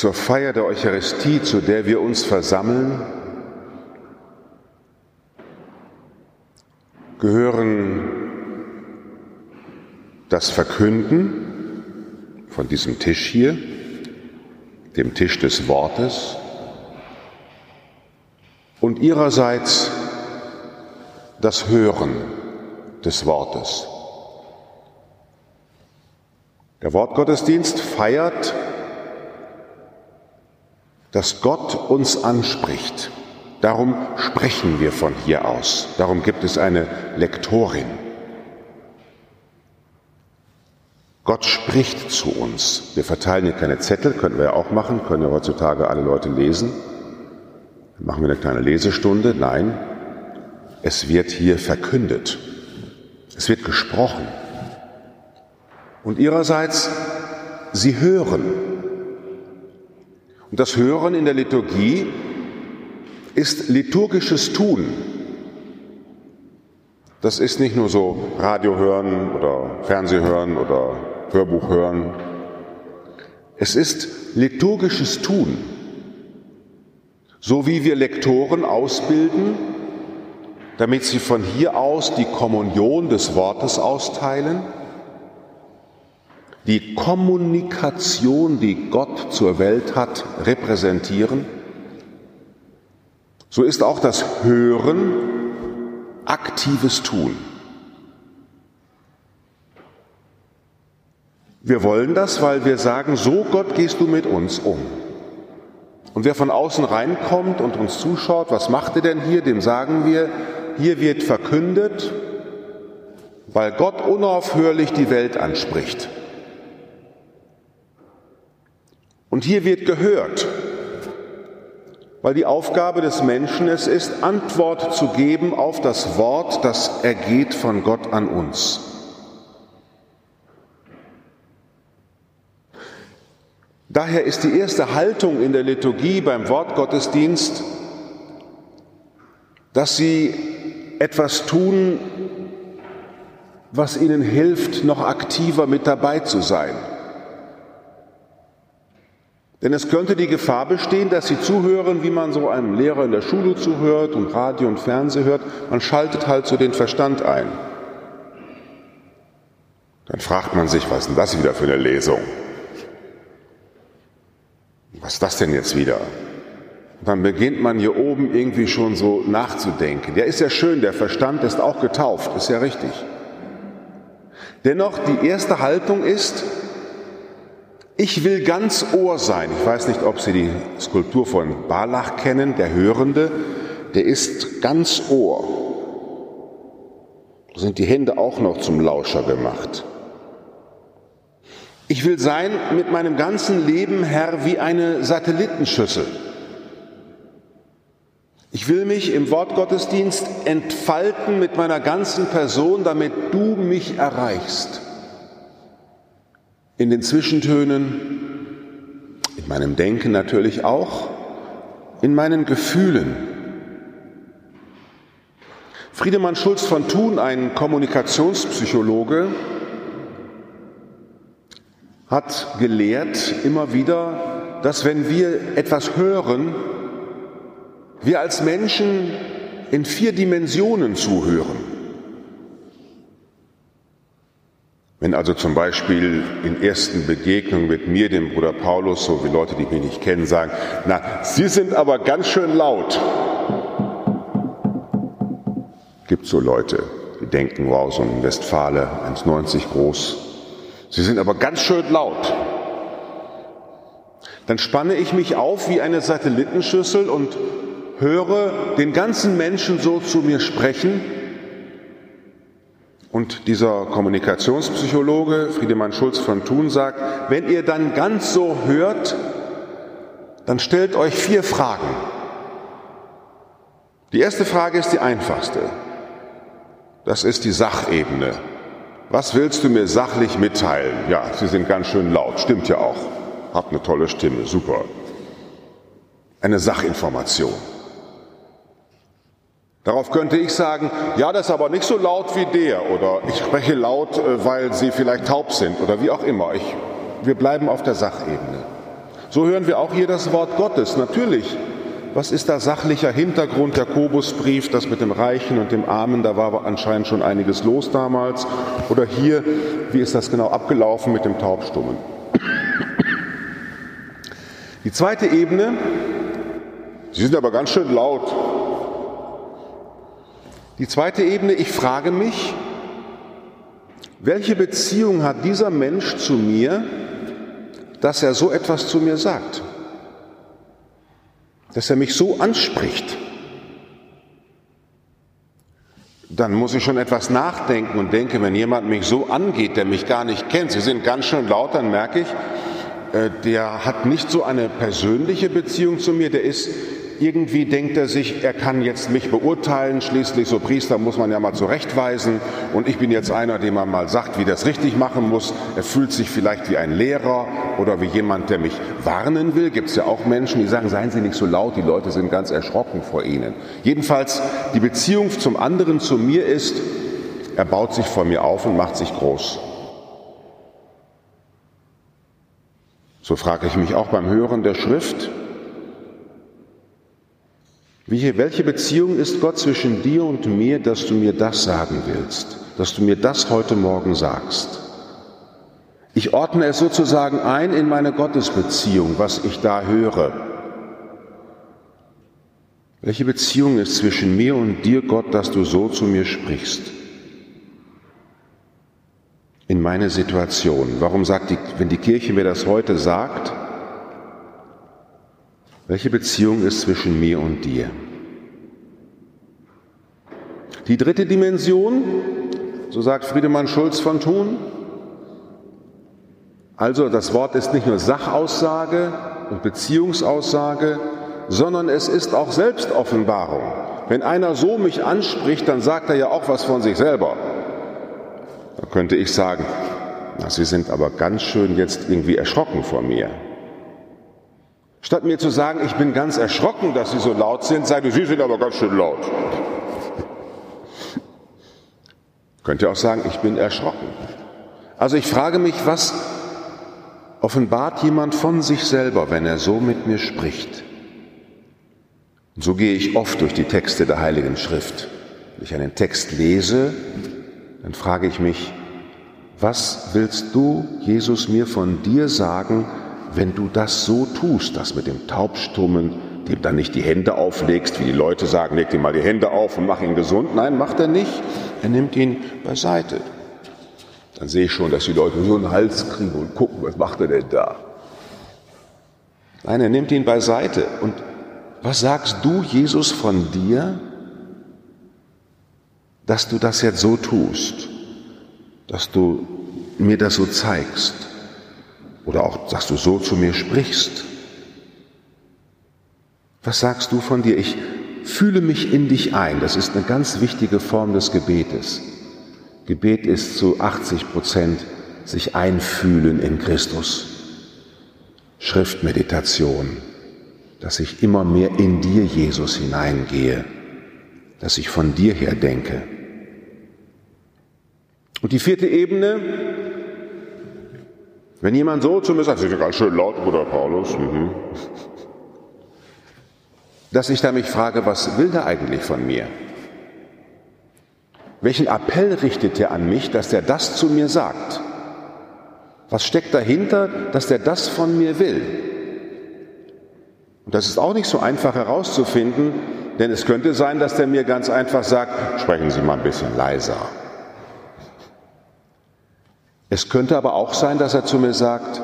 zur Feier der Eucharistie, zu der wir uns versammeln, gehören das Verkünden von diesem Tisch hier, dem Tisch des Wortes, und ihrerseits das Hören des Wortes. Der Wortgottesdienst feiert, dass Gott uns anspricht. Darum sprechen wir von hier aus. Darum gibt es eine Lektorin. Gott spricht zu uns. Wir verteilen hier keine Zettel, könnten wir ja auch machen, können ja heutzutage alle Leute lesen. Dann machen wir eine kleine Lesestunde. Nein, es wird hier verkündet. Es wird gesprochen. Und ihrerseits, sie hören. Und das Hören in der Liturgie ist liturgisches Tun. Das ist nicht nur so Radio hören oder Fernseh hören oder Hörbuch hören. Es ist liturgisches Tun. So wie wir Lektoren ausbilden, damit sie von hier aus die Kommunion des Wortes austeilen, die Kommunikation, die Gott zur Welt hat, repräsentieren, so ist auch das Hören aktives Tun. Wir wollen das, weil wir sagen, so Gott gehst du mit uns um. Und wer von außen reinkommt und uns zuschaut, was macht er denn hier? Dem sagen wir, hier wird verkündet, weil Gott unaufhörlich die Welt anspricht. Und hier wird gehört, weil die Aufgabe des Menschen es ist, Antwort zu geben auf das Wort, das ergeht von Gott an uns. Daher ist die erste Haltung in der Liturgie beim Wortgottesdienst, dass sie etwas tun, was ihnen hilft, noch aktiver mit dabei zu sein. Denn es könnte die Gefahr bestehen, dass sie zuhören, wie man so einem Lehrer in der Schule zuhört und Radio und Fernsehen hört. Man schaltet halt so den Verstand ein. Dann fragt man sich, was ist denn das wieder für eine Lesung? Was ist das denn jetzt wieder? Und dann beginnt man hier oben irgendwie schon so nachzudenken. Ja, ist ja schön, der Verstand ist auch getauft, ist ja richtig. Dennoch, die erste Haltung ist, ich will ganz Ohr sein. Ich weiß nicht, ob Sie die Skulptur von Barlach kennen, der Hörende, der ist ganz Ohr. Da sind die Hände auch noch zum Lauscher gemacht. Ich will sein mit meinem ganzen Leben, Herr, wie eine Satellitenschüssel. Ich will mich im Wortgottesdienst entfalten mit meiner ganzen Person, damit du mich erreichst in den Zwischentönen, in meinem Denken natürlich auch, in meinen Gefühlen. Friedemann Schulz von Thun, ein Kommunikationspsychologe, hat gelehrt immer wieder, dass wenn wir etwas hören, wir als Menschen in vier Dimensionen zuhören. Wenn also zum Beispiel in ersten Begegnungen mit mir, dem Bruder Paulus, so wie Leute, die mich nicht kennen, sagen, na, Sie sind aber ganz schön laut. Gibt so Leute, die denken, wow, so ein Westfale, 1,90 groß. Sie sind aber ganz schön laut. Dann spanne ich mich auf wie eine Satellitenschüssel und höre den ganzen Menschen so zu mir sprechen, und dieser Kommunikationspsychologe Friedemann Schulz von Thun sagt, wenn ihr dann ganz so hört, dann stellt euch vier Fragen. Die erste Frage ist die einfachste. Das ist die Sachebene. Was willst du mir sachlich mitteilen? Ja, Sie sind ganz schön laut, stimmt ja auch. Habt eine tolle Stimme, super. Eine Sachinformation. Darauf könnte ich sagen, ja, das ist aber nicht so laut wie der oder ich spreche laut, äh, weil Sie vielleicht taub sind oder wie auch immer. Ich, wir bleiben auf der Sachebene. So hören wir auch hier das Wort Gottes. Natürlich, was ist da sachlicher Hintergrund? Der Kobusbrief, das mit dem Reichen und dem Armen, da war anscheinend schon einiges los damals. Oder hier, wie ist das genau abgelaufen mit dem Taubstummen? Die zweite Ebene, Sie sind aber ganz schön laut. Die zweite Ebene, ich frage mich, welche Beziehung hat dieser Mensch zu mir, dass er so etwas zu mir sagt? Dass er mich so anspricht? Dann muss ich schon etwas nachdenken und denke, wenn jemand mich so angeht, der mich gar nicht kennt, Sie sind ganz schön laut, dann merke ich, äh, der hat nicht so eine persönliche Beziehung zu mir, der ist irgendwie denkt er sich, er kann jetzt mich beurteilen. Schließlich, so Priester muss man ja mal zurechtweisen. Und ich bin jetzt einer, dem man mal sagt, wie das richtig machen muss. Er fühlt sich vielleicht wie ein Lehrer oder wie jemand, der mich warnen will. Gibt es ja auch Menschen, die sagen, seien Sie nicht so laut, die Leute sind ganz erschrocken vor Ihnen. Jedenfalls, die Beziehung zum anderen zu mir ist, er baut sich vor mir auf und macht sich groß. So frage ich mich auch beim Hören der Schrift, welche Beziehung ist Gott zwischen dir und mir, dass du mir das sagen willst, dass du mir das heute Morgen sagst? Ich ordne es sozusagen ein in meine Gottesbeziehung, was ich da höre. Welche Beziehung ist zwischen mir und dir, Gott, dass du so zu mir sprichst? In meine Situation. Warum sagt die, wenn die Kirche mir das heute sagt, welche Beziehung ist zwischen mir und dir? Die dritte Dimension, so sagt Friedemann Schulz von Thun, also das Wort ist nicht nur Sachaussage und Beziehungsaussage, sondern es ist auch Selbstoffenbarung. Wenn einer so mich anspricht, dann sagt er ja auch was von sich selber. Da könnte ich sagen, na, Sie sind aber ganz schön jetzt irgendwie erschrocken vor mir. Statt mir zu sagen, ich bin ganz erschrocken, dass Sie so laut sind, sage Sie sind aber ganz schön laut. Könnt ihr auch sagen, ich bin erschrocken. Also ich frage mich, was offenbart jemand von sich selber, wenn er so mit mir spricht? Und so gehe ich oft durch die Texte der Heiligen Schrift. Wenn ich einen Text lese, dann frage ich mich, was willst du, Jesus, mir von dir sagen, wenn du das so tust, das mit dem Taubstummen, dem dann nicht die Hände auflegst, wie die Leute sagen, leg dir mal die Hände auf und mach ihn gesund. Nein, macht er nicht. Er nimmt ihn beiseite. Dann sehe ich schon, dass die Leute so einen Hals kriegen und gucken, was macht er denn da? Nein, er nimmt ihn beiseite. Und was sagst du, Jesus, von dir, dass du das jetzt so tust, dass du mir das so zeigst? Oder auch, dass du so zu mir sprichst. Was sagst du von dir? Ich fühle mich in dich ein. Das ist eine ganz wichtige Form des Gebetes. Gebet ist zu 80 Prozent sich einfühlen in Christus. Schriftmeditation, dass ich immer mehr in dir, Jesus, hineingehe, dass ich von dir her denke. Und die vierte Ebene, wenn jemand so zu mir sagt, Sie sind ganz schön laut, Bruder Paulus, mhm. dass ich da mich frage, was will der eigentlich von mir? Welchen Appell richtet er an mich, dass er das zu mir sagt? Was steckt dahinter, dass er das von mir will? Und das ist auch nicht so einfach herauszufinden, denn es könnte sein, dass der mir ganz einfach sagt, sprechen Sie mal ein bisschen leiser. Es könnte aber auch sein, dass er zu mir sagt,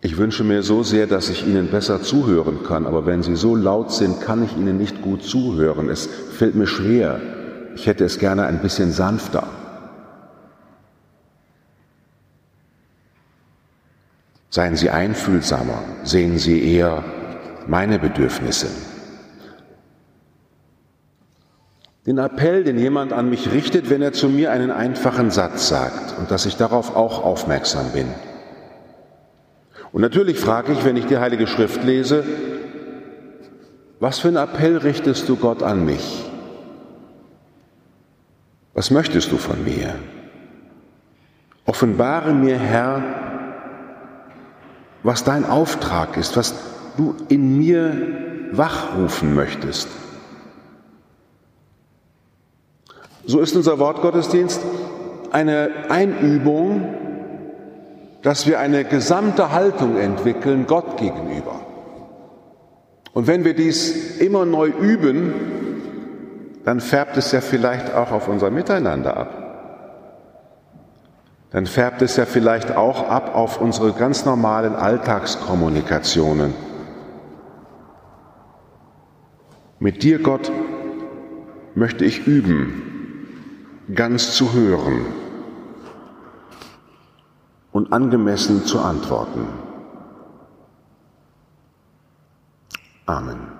ich wünsche mir so sehr, dass ich Ihnen besser zuhören kann, aber wenn Sie so laut sind, kann ich Ihnen nicht gut zuhören. Es fällt mir schwer. Ich hätte es gerne ein bisschen sanfter. Seien Sie einfühlsamer, sehen Sie eher meine Bedürfnisse. Den Appell, den jemand an mich richtet, wenn er zu mir einen einfachen Satz sagt und dass ich darauf auch aufmerksam bin. Und natürlich frage ich, wenn ich die Heilige Schrift lese, was für einen Appell richtest du Gott an mich? Was möchtest du von mir? Offenbare mir, Herr, was dein Auftrag ist, was du in mir wachrufen möchtest. So ist unser Wortgottesdienst eine Einübung, dass wir eine gesamte Haltung entwickeln Gott gegenüber. Und wenn wir dies immer neu üben, dann färbt es ja vielleicht auch auf unser Miteinander ab. Dann färbt es ja vielleicht auch ab auf unsere ganz normalen Alltagskommunikationen. Mit dir, Gott, möchte ich üben, ganz zu hören und angemessen zu antworten. Amen.